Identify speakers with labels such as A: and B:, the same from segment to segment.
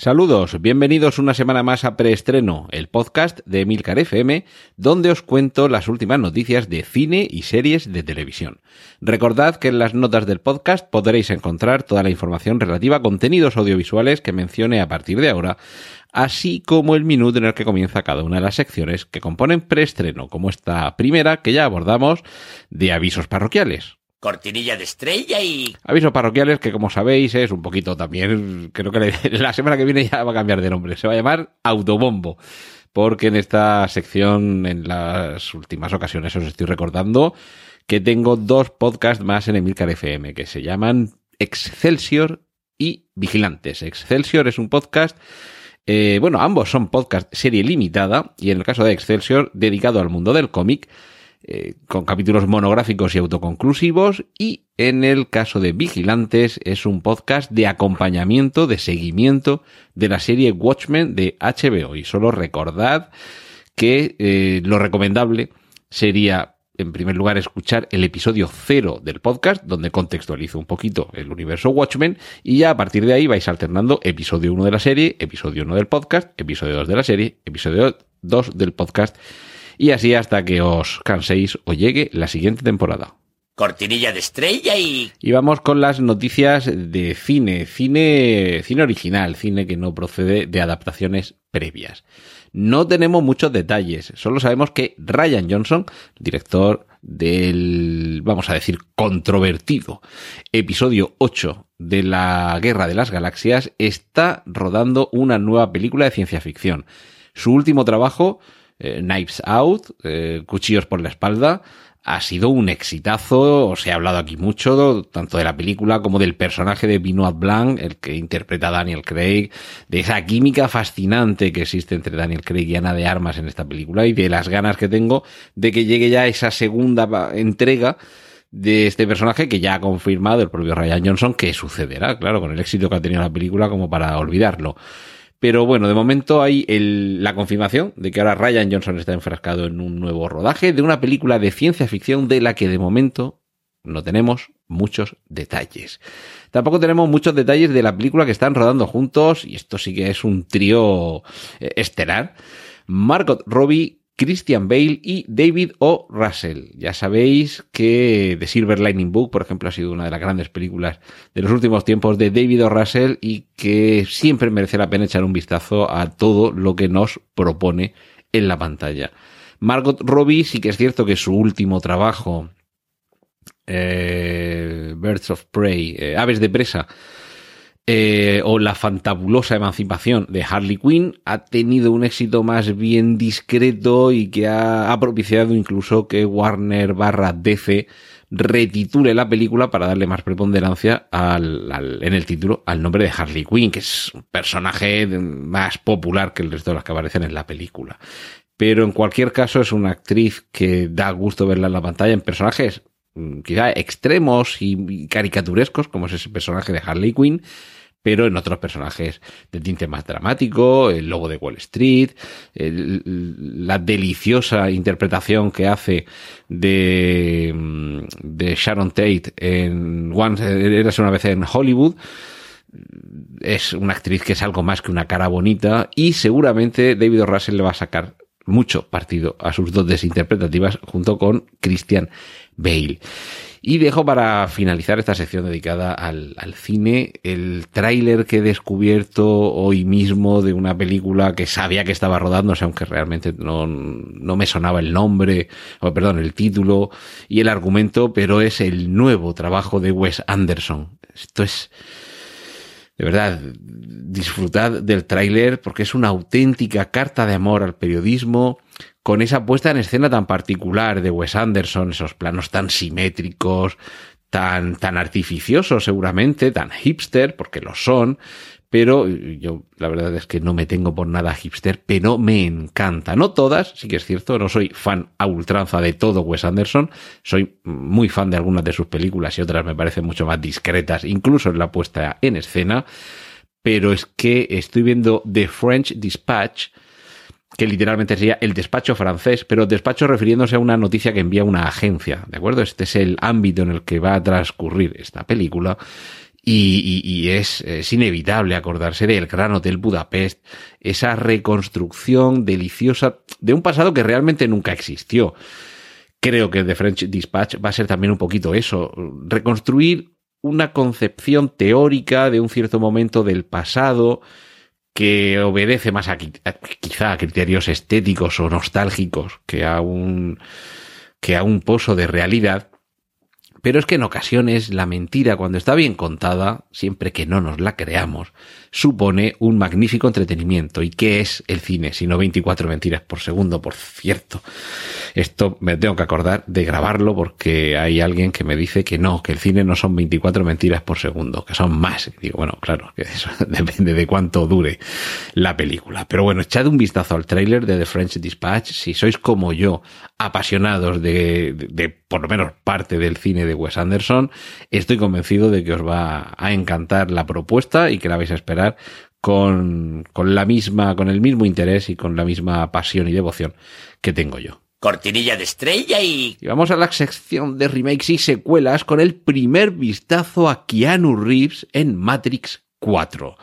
A: Saludos, bienvenidos una semana más a Preestreno, el podcast de Emilcar FM, donde os cuento las últimas noticias de cine y series de televisión. Recordad que en las notas del podcast podréis encontrar toda la información relativa a contenidos audiovisuales que mencione a partir de ahora, así como el minuto en el que comienza cada una de las secciones que componen Preestreno, como esta primera que ya abordamos de avisos parroquiales
B: cortinilla de estrella y...
A: Avisos parroquiales que como sabéis es un poquito también, creo que la semana que viene ya va a cambiar de nombre, se va a llamar Autobombo, porque en esta sección en las últimas ocasiones os estoy recordando que tengo dos podcasts más en Emilcar FM que se llaman Excelsior y Vigilantes. Excelsior es un podcast eh, bueno, ambos son podcast serie limitada y en el caso de Excelsior dedicado al mundo del cómic eh, con capítulos monográficos y autoconclusivos y en el caso de Vigilantes es un podcast de acompañamiento, de seguimiento de la serie Watchmen de HBO y solo recordad que eh, lo recomendable sería en primer lugar escuchar el episodio cero del podcast, donde contextualizo un poquito el universo Watchmen, y ya a partir de ahí vais alternando episodio 1 de la serie, episodio 1 del podcast, episodio 2 de la serie, episodio 2 del podcast, y así hasta que os canséis o llegue la siguiente temporada.
B: Cortinilla de estrella y...
A: Y vamos con las noticias de cine, cine, cine original, cine que no procede de adaptaciones previas. No tenemos muchos detalles, solo sabemos que Ryan Johnson, director del, vamos a decir, controvertido episodio 8 de la Guerra de las Galaxias, está rodando una nueva película de ciencia ficción. Su último trabajo eh, Knives Out, eh, Cuchillos por la espalda, ha sido un exitazo, se ha hablado aquí mucho, tanto de la película como del personaje de Benoit Blanc, el que interpreta a Daniel Craig, de esa química fascinante que existe entre Daniel Craig y Ana de Armas en esta película y de las ganas que tengo de que llegue ya esa segunda entrega de este personaje que ya ha confirmado el propio Ryan Johnson que sucederá, claro, con el éxito que ha tenido la película como para olvidarlo. Pero bueno, de momento hay la confirmación de que ahora Ryan Johnson está enfrascado en un nuevo rodaje de una película de ciencia ficción de la que de momento no tenemos muchos detalles. Tampoco tenemos muchos detalles de la película que están rodando juntos, y esto sí que es un trío eh, estelar. Margot Robbie, Christian Bale y David O. Russell. Ya sabéis que The Silver Lightning Book, por ejemplo, ha sido una de las grandes películas de los últimos tiempos de David O. Russell y que siempre merece la pena echar un vistazo a todo lo que nos propone en la pantalla. Margot Robbie sí que es cierto que su último trabajo, eh, Birds of Prey, eh, Aves de Presa, eh, o la fantabulosa emancipación de Harley Quinn ha tenido un éxito más bien discreto y que ha, propiciado incluso que Warner barra DC retitule la película para darle más preponderancia al, en el título al nombre de Harley Quinn, que es un personaje más popular que el resto de las que aparecen en la película. Pero en cualquier caso es una actriz que da gusto verla en la pantalla en personajes quizá extremos y caricaturescos, como es ese personaje de Harley Quinn, pero en otros personajes de tinte más dramático, el lobo de Wall Street, la deliciosa interpretación que hace de, de Sharon Tate en Once, eras una vez en Hollywood, es una actriz que es algo más que una cara bonita y seguramente David Russell le va a sacar mucho partido a sus dotes interpretativas junto con Christian Bale. Y dejo para finalizar esta sección dedicada al, cine el tráiler que he descubierto hoy mismo de una película que sabía que estaba rodándose, aunque realmente no, no me sonaba el nombre, o perdón, el título y el argumento, pero es el nuevo trabajo de Wes Anderson. Esto es, de verdad, disfrutad del tráiler porque es una auténtica carta de amor al periodismo, con esa puesta en escena tan particular de Wes Anderson, esos planos tan simétricos, tan, tan artificiosos seguramente, tan hipster, porque lo son, pero yo la verdad es que no me tengo por nada hipster, pero me encanta. No todas, sí que es cierto, no soy fan a ultranza de todo Wes Anderson, soy muy fan de algunas de sus películas y otras me parecen mucho más discretas, incluso en la puesta en escena, pero es que estoy viendo The French Dispatch, que literalmente sería el despacho francés, pero despacho refiriéndose a una noticia que envía una agencia, ¿de acuerdo? Este es el ámbito en el que va a transcurrir esta película. Y, es, es, inevitable acordarse del Gran Hotel Budapest, esa reconstrucción deliciosa de un pasado que realmente nunca existió. Creo que The French Dispatch va a ser también un poquito eso, reconstruir una concepción teórica de un cierto momento del pasado, que obedece más a, quizá a criterios estéticos o nostálgicos que a un que a un pozo de realidad pero es que en ocasiones la mentira, cuando está bien contada, siempre que no nos la creamos, supone un magnífico entretenimiento. ¿Y qué es el cine? Sino 24 mentiras por segundo, por cierto. Esto me tengo que acordar de grabarlo porque hay alguien que me dice que no, que el cine no son 24 mentiras por segundo, que son más. digo, bueno, claro, que eso depende de cuánto dure la película. Pero bueno, echad un vistazo al tráiler de The French Dispatch. Si sois como yo, apasionados de, de por lo menos parte del cine de Wes Anderson, estoy convencido de que os va a encantar la propuesta y que la vais a esperar con, con la misma, con el mismo interés y con la misma pasión y devoción que tengo yo.
B: Cortinilla de estrella y...
A: Y vamos a la sección de remakes y secuelas con el primer vistazo a Keanu Reeves en Matrix 4.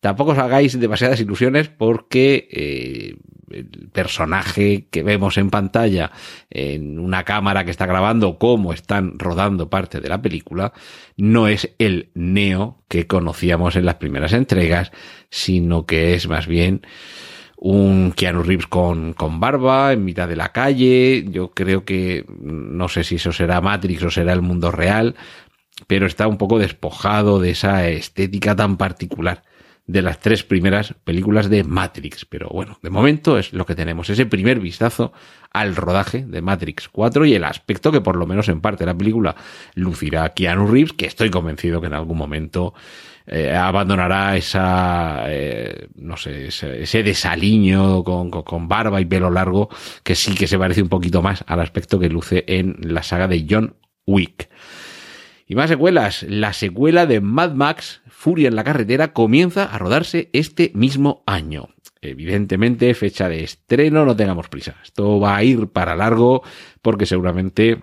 A: Tampoco os hagáis demasiadas ilusiones porque eh, el personaje que vemos en pantalla en una cámara que está grabando cómo están rodando parte de la película, no es el Neo que conocíamos en las primeras entregas, sino que es más bien un Keanu Reeves con, con barba en mitad de la calle. Yo creo que no sé si eso será Matrix o será el mundo real, pero está un poco despojado de esa estética tan particular de las tres primeras películas de Matrix. Pero bueno, de momento es lo que tenemos, ese primer vistazo al rodaje de Matrix 4 y el aspecto que por lo menos en parte de la película lucirá Keanu Reeves, que estoy convencido que en algún momento eh, abandonará esa, eh, no sé, ese, desaliño con, con, barba y pelo largo que sí que se parece un poquito más al aspecto que luce en la saga de John Wick. Y más secuelas. La secuela de Mad Max Furia en la carretera comienza a rodarse este mismo año. Evidentemente, fecha de estreno, no tengamos prisa. Esto va a ir para largo porque seguramente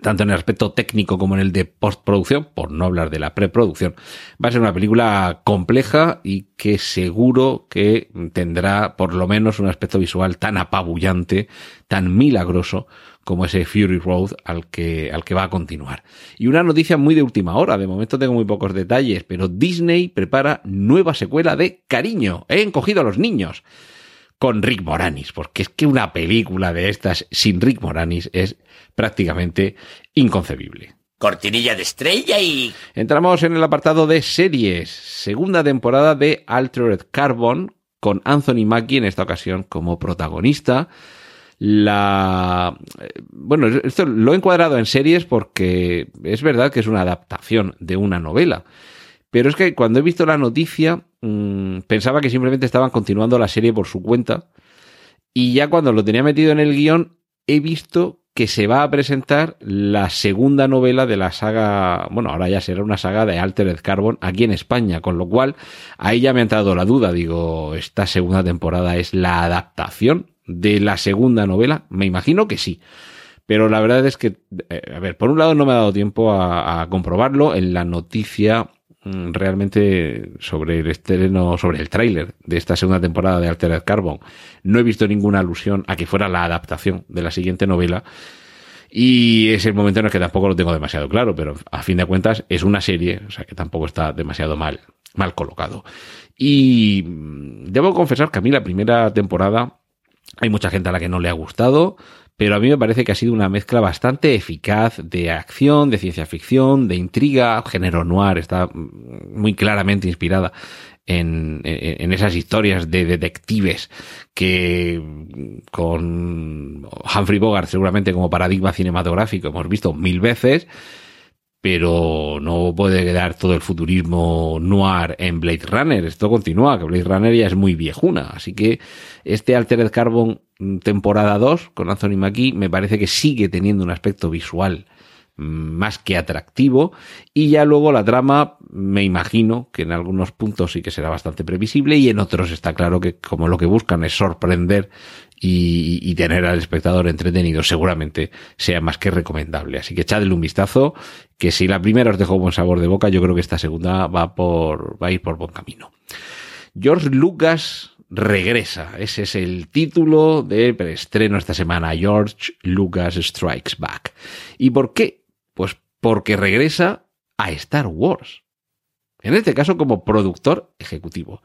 A: tanto en el aspecto técnico como en el de postproducción, por no hablar de la preproducción, va a ser una película compleja y que seguro que tendrá por lo menos un aspecto visual tan apabullante, tan milagroso como ese Fury Road al que, al que va a continuar. Y una noticia muy de última hora, de momento tengo muy pocos detalles, pero Disney prepara nueva secuela de Cariño, he encogido a los niños, con Rick Moranis, porque es que una película de estas sin Rick Moranis es prácticamente inconcebible.
B: Cortinilla de estrella y...
A: Entramos en el apartado de series, segunda temporada de Altered Carbon, con Anthony Mackie en esta ocasión como protagonista la bueno, esto lo he encuadrado en series porque es verdad que es una adaptación de una novela. Pero es que cuando he visto la noticia mmm, pensaba que simplemente estaban continuando la serie por su cuenta y ya cuando lo tenía metido en el guion he visto que se va a presentar la segunda novela de la saga, bueno, ahora ya será una saga de Altered Carbon aquí en España, con lo cual ahí ya me ha entrado la duda, digo, ¿esta segunda temporada es la adaptación de la segunda novela? Me imagino que sí. Pero la verdad es que, eh, a ver, por un lado no me ha dado tiempo a, comprobarlo. En la noticia mm, realmente sobre el estreno, sobre el tráiler de esta segunda temporada de Altered Carbon, no he visto ninguna alusión a que fuera la adaptación de la siguiente novela. Y es el momento en el que tampoco lo tengo demasiado claro, pero a fin de cuentas es una serie, o sea que tampoco está demasiado mal, mal colocado. Y mm, debo confesar que a mí la primera temporada hay mucha gente a la que no le ha gustado, pero a mí me parece que ha sido una mezcla bastante eficaz de acción, de ciencia ficción, de intriga, género noir, está muy claramente inspirada en, en, esas historias de detectives que con Humphrey Bogart seguramente como paradigma cinematográfico hemos visto mil veces pero no puede quedar todo el futurismo noir en Blade Runner. Esto continúa, que Blade Runner ya es muy viejuna. Así que este Altered Carbon mm, temporada 2 con Anthony Mackie me parece que sigue teniendo un aspecto visual mm, más que atractivo y ya luego la trama me imagino que en algunos puntos sí que será bastante previsible y en otros está claro que como lo que buscan es sorprender y, tener al espectador entretenido seguramente sea más que recomendable. Así que echadle un vistazo, que si la primera os dejó buen sabor de boca, yo creo que esta segunda va por, va a ir por buen camino. George Lucas regresa. Ese es el título de estreno esta semana. George Lucas Strikes Back. ¿Y por qué? Pues porque regresa a Star Wars. En este caso como productor ejecutivo.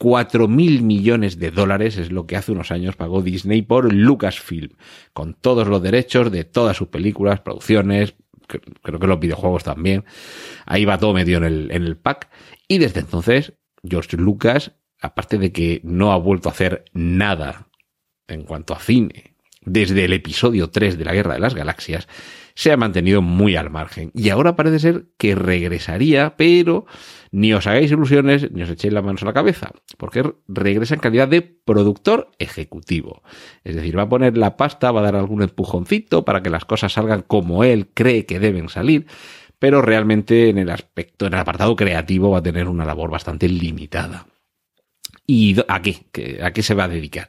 A: 4 mil millones de dólares es lo que hace unos años pagó Disney por Lucasfilm, con todos los derechos de todas sus películas, producciones, creo que los videojuegos también. Ahí va todo medio en el, en el pack. Y desde entonces, George Lucas, aparte de que no ha vuelto a hacer nada en cuanto a cine, desde el episodio 3 de la Guerra de las Galaxias, se ha mantenido muy al margen. Y ahora parece ser que regresaría, pero ni os hagáis ilusiones ni os echéis las manos a la cabeza, porque regresa en calidad de productor ejecutivo. Es decir, va a poner la pasta, va a dar algún empujoncito para que las cosas salgan como él cree que deben salir, pero realmente en el aspecto, en el apartado creativo va a tener una labor bastante limitada. ¿Y a qué? ¿A qué se va a dedicar?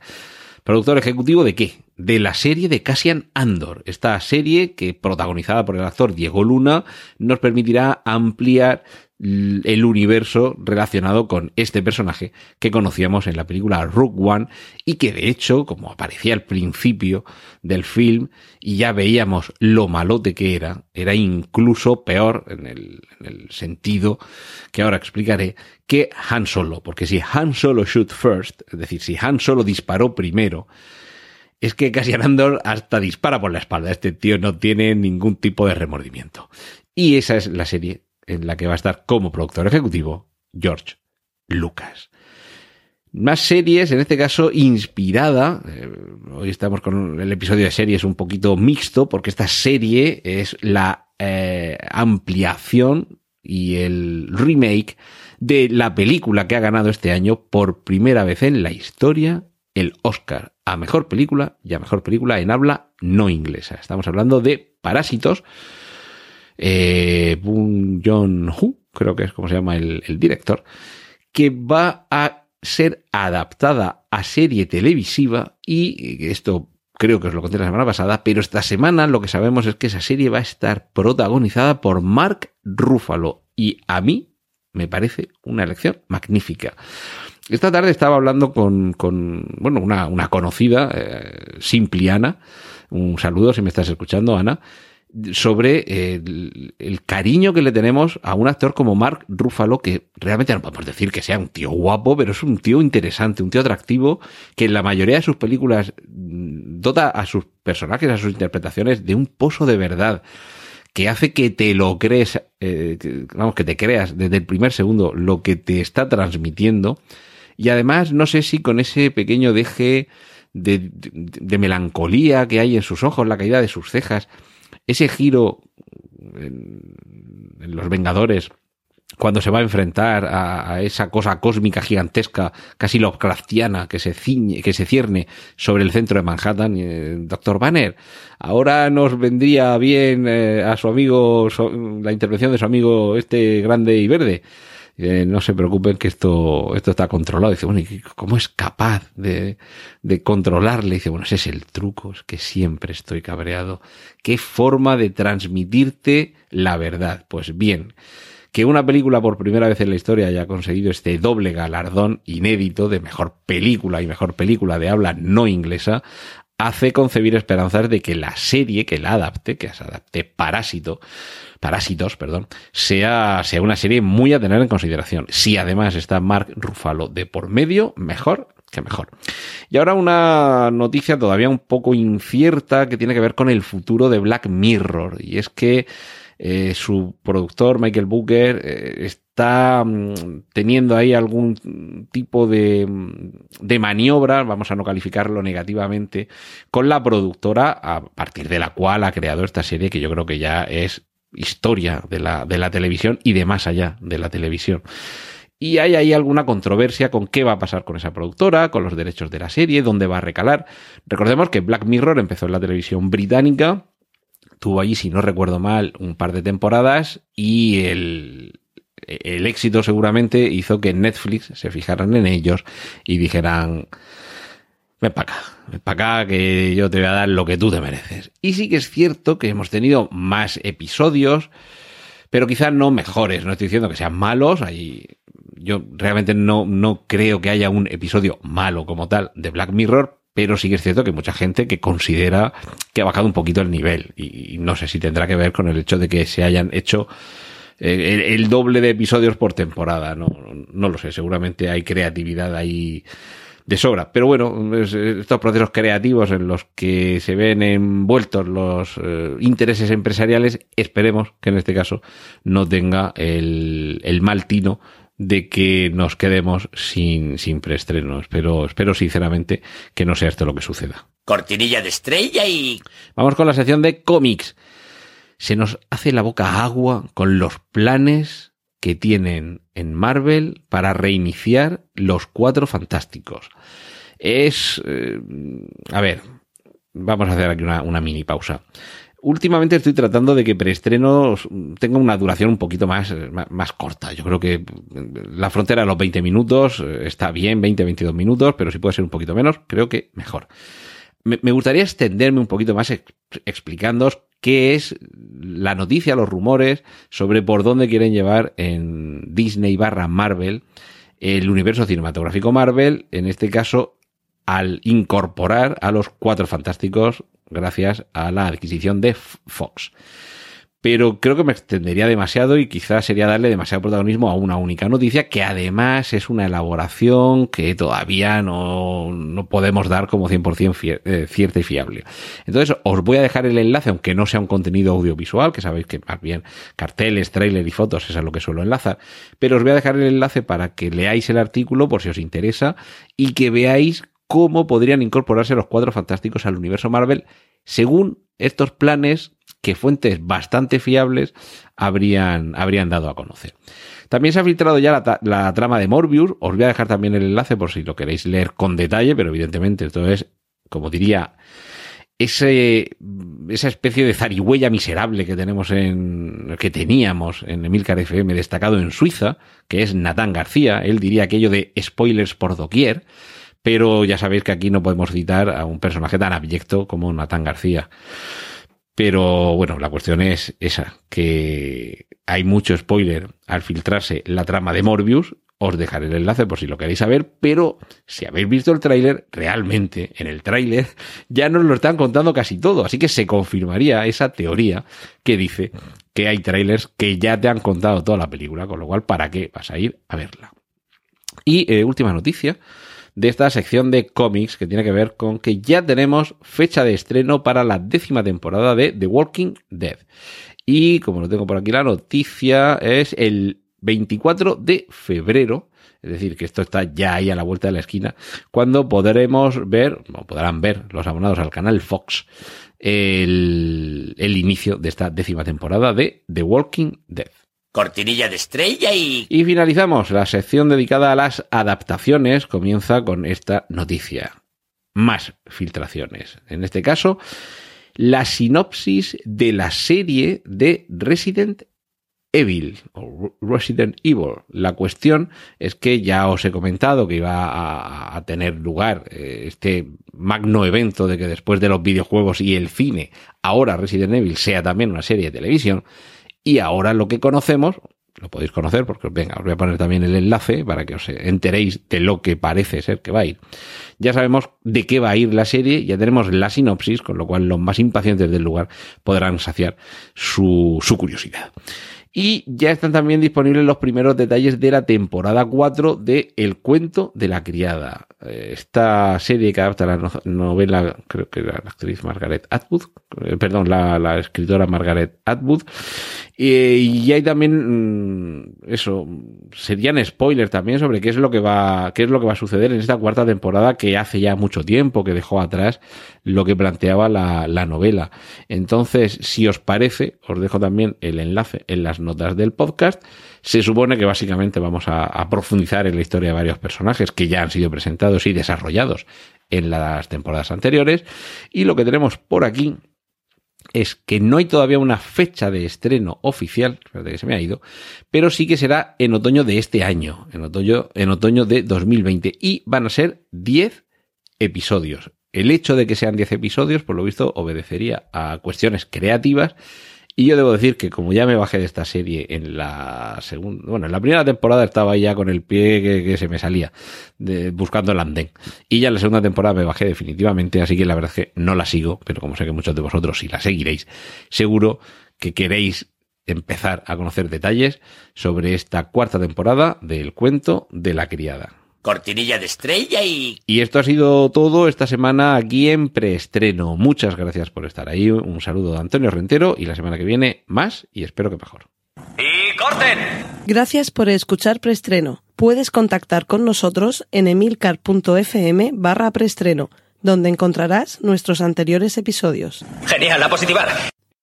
A: ¿Productor ejecutivo de qué? De la serie de Cassian Andor. Esta serie, que protagonizada por el actor Diego Luna, nos permitirá ampliar el universo relacionado con este personaje que conocíamos en la película Rook One y que de hecho, como aparecía al principio del film y ya veíamos lo malote que era, era incluso peor en el, en el sentido que ahora explicaré que Han Solo, porque si Han Solo shoot first, es decir, si Han Solo disparó primero, es que casi Andor hasta dispara por la espalda. Este tío no tiene ningún tipo de remordimiento. Y esa es la serie en la que va a estar como productor ejecutivo George Lucas. Más series, en este caso inspirada. Eh, hoy estamos con el episodio de series un poquito mixto, porque esta serie es la eh, ampliación y el remake de la película que ha ganado este año por primera vez en la historia el Oscar a mejor película y a mejor película en habla no inglesa. Estamos hablando de Parásitos, eh, Boon John-Hu, creo que es como se llama el, director, que va a ser adaptada a serie televisiva y esto creo que os lo conté la semana pasada, pero esta semana lo que sabemos es que esa serie va a estar protagonizada por Mark Ruffalo y a mí me parece una elección magnífica. Esta tarde estaba hablando con, bueno, una, conocida, eh, Simpliana, un saludo si me estás escuchando, Ana, sobre el, cariño que le tenemos a un actor como Mark Ruffalo, que realmente no podemos decir que sea un tío guapo, pero es un tío interesante, un tío atractivo, que en la mayoría de sus películas mm, dota a sus personajes, a sus interpretaciones de un pozo de verdad que hace que te lo crees, eh, vamos, que te creas desde el primer segundo lo que te está transmitiendo. Y además, no sé si con ese pequeño deje de, de melancolía que hay en sus ojos, la caída de sus cejas, ese giro en, Los Vengadores, cuando se va a enfrentar a, esa cosa cósmica gigantesca, casi Lovecraftiana, que se ciñe, que se cierne sobre el centro de Manhattan, eh, Doctor Banner, ahora nos vendría bien eh, a su amigo, la intervención de su amigo este grande y verde no se preocupen que esto, esto está controlado. Dice, bueno, ¿y cómo es capaz de, de controlarle? Dice, bueno, ese es el truco, es que siempre estoy cabreado. ¿Qué forma de transmitirte la verdad? Pues bien, que una película por primera vez en la historia haya conseguido este doble galardón inédito de mejor película y mejor película de habla no inglesa, hace concebir esperanzas de que la serie que la adapte, que se adapte Parásito, Parásitos, perdón, sea, sea una serie muy a tener en consideración. Si además está Mark Ruffalo de por medio, mejor que mejor. Y ahora una noticia todavía un poco incierta que tiene que ver con el futuro de Black Mirror. Y es que eh, su productor, Michael Booker, eh, mm, teniendo ahí algún tipo de, mm, de maniobra, vamos a no calificarlo negativamente, con la productora a partir de la cual ha creado esta serie que yo creo que ya es historia de la, de la televisión y de más allá de la televisión. Y hay ahí alguna controversia con qué va a pasar con esa productora, con los derechos de la serie, dónde va a recalar. Recordemos que Black Mirror empezó en la televisión británica, tuvo allí, si no recuerdo mal, un par de temporadas y el, el éxito seguramente hizo que Netflix se fijaran en ellos y dijeran, ven para acá, ven para acá que yo te voy a dar lo que tú te mereces. Y sí que es cierto que hemos tenido más episodios, pero quizás no mejores, no estoy diciendo que sean malos, hay yo realmente no, no creo que haya un episodio malo como tal de Black Mirror, pero sí que es cierto que mucha gente que considera que ha bajado un poquito el nivel y, no sé si tendrá que ver con el hecho de que se hayan hecho eh, el, doble de episodios por temporada, no, no lo sé, seguramente hay creatividad ahí de sobra. Pero bueno, estos procesos creativos en los que se ven envueltos los eh, intereses empresariales, esperemos que en este caso no tenga el, el mal tino de que nos quedemos sin, sin preestreno. Espero, espero sinceramente que no sea esto lo que suceda.
B: Cortinilla de estrella y...
A: Vamos con la sección de cómics. Se nos hace la boca agua con los planes que tienen en Marvel para reiniciar los cuatro fantásticos. Es... Eh, a ver, vamos a hacer aquí una, una mini pausa últimamente estoy tratando de que preestrenos tenga una duración un poquito más, más, corta. Yo creo que la frontera de los 20 minutos eh, está bien, 20, 22 minutos, pero si puede ser un poquito menos, creo que mejor. Me, gustaría extenderme un poquito más explicándoos qué es la noticia, los rumores sobre por dónde quieren llevar en Disney barra Marvel el universo cinematográfico Marvel, en este caso al incorporar a los cuatro fantásticos gracias a la adquisición de Fox. Pero creo que me extendería demasiado y quizás sería darle demasiado protagonismo a una única noticia que además es una elaboración que todavía no, no podemos dar como 100% eh, cierta y fiable. Entonces os voy a dejar el enlace, aunque no sea un contenido audiovisual, que sabéis que más bien carteles, trailer y fotos es a lo que suelo enlazar, pero os voy a dejar el enlace para que leáis el artículo por si os interesa y que veáis cómo podrían incorporarse los cuatro fantásticos al universo Marvel según estos planes que fuentes bastante fiables habrían, habrían dado a conocer. También se ha filtrado ya la, trama de Morbius. Os voy a dejar también el enlace por si lo queréis leer con detalle, pero evidentemente esto es, como diría, ese, esa especie de zarigüeya miserable que tenemos en, que teníamos en Emilcar FM destacado en Suiza, que es Natán García. Él diría aquello de spoilers por doquier pero ya sabéis que aquí no podemos citar a un personaje tan abyecto como Natán García. Pero bueno, la cuestión es esa, que hay mucho spoiler al filtrarse la trama de Morbius. Os dejaré el enlace por si lo queréis saber, pero si habéis visto el tráiler, realmente en el tráiler ya nos lo están contando casi todo, así que se confirmaría esa teoría que dice que hay trailers que ya te han contado toda la película, con lo cual, ¿para qué vas a ir a verla? Y eh, última noticia, de esta sección de cómics que tiene que ver con que ya tenemos fecha de estreno para la décima temporada de The Walking Dead. Y como lo tengo por aquí, la noticia es el 24 de febrero. Es decir, que esto está ya ahí a la vuelta de la esquina, cuando podremos ver, o podrán ver los abonados al canal Fox, el, el inicio de esta décima temporada de The Walking Dead
B: cortinilla de estrella y...
A: Y finalizamos. La sección dedicada a las adaptaciones comienza con esta noticia. Más filtraciones. En este caso, la sinopsis de la serie de Resident Evil o Resident Evil. La cuestión es que ya os he comentado que iba a, tener lugar eh, este magno evento de que después de los videojuegos y el cine, ahora Resident Evil sea también una serie de televisión. Y ahora lo que conocemos, lo podéis conocer porque venga, os voy a poner también el enlace para que os enteréis de lo que parece ser que va a ir. Ya sabemos de qué va a ir la serie, ya tenemos la sinopsis, con lo cual los más impacientes del lugar podrán saciar su, su curiosidad. Y ya están también disponibles los primeros detalles de la temporada 4 de El cuento de la criada. Eh, esta serie que adapta la novela, creo que la actriz Margaret Atwood, eh, perdón, la, escritora Margaret Atwood. y hay también, mm, eso, serían spoilers también sobre qué es lo que va, qué es lo que va a suceder en esta cuarta temporada que hace ya mucho tiempo que dejó atrás lo que planteaba la, la novela. Entonces, si os parece, os dejo también el enlace en las notas del podcast. Se supone que básicamente vamos a, profundizar en la historia de varios personajes que ya han sido presentados y desarrollados en las temporadas anteriores. Y lo que tenemos por aquí es que no hay todavía una fecha de estreno oficial, que se me ha ido, pero sí que será en otoño de este año, en otoño, en otoño de 2020, y van a ser 10 episodios. El hecho de que sean 10 episodios, por lo visto, obedecería a cuestiones creativas y yo debo decir que como ya me bajé de esta serie en la segunda, bueno, en la primera temporada estaba ya con el pie que, se me salía, buscando el andén. Y ya en la segunda temporada me bajé definitivamente, así que la verdad es que no la sigo, pero como sé que muchos de vosotros sí la seguiréis, seguro que queréis empezar a conocer detalles sobre esta cuarta temporada del cuento de la criada
B: cortinilla de estrella y...
A: Y esto ha sido todo esta semana aquí en preestreno. Muchas gracias por estar ahí. Un saludo de Antonio Rentero y la semana que viene más y espero que mejor.
B: ¡Y corten!
C: Gracias por escuchar preestreno. Puedes contactar con nosotros en emilcar.fm barra preestreno, donde encontrarás nuestros anteriores episodios.
B: Genial, la positiva.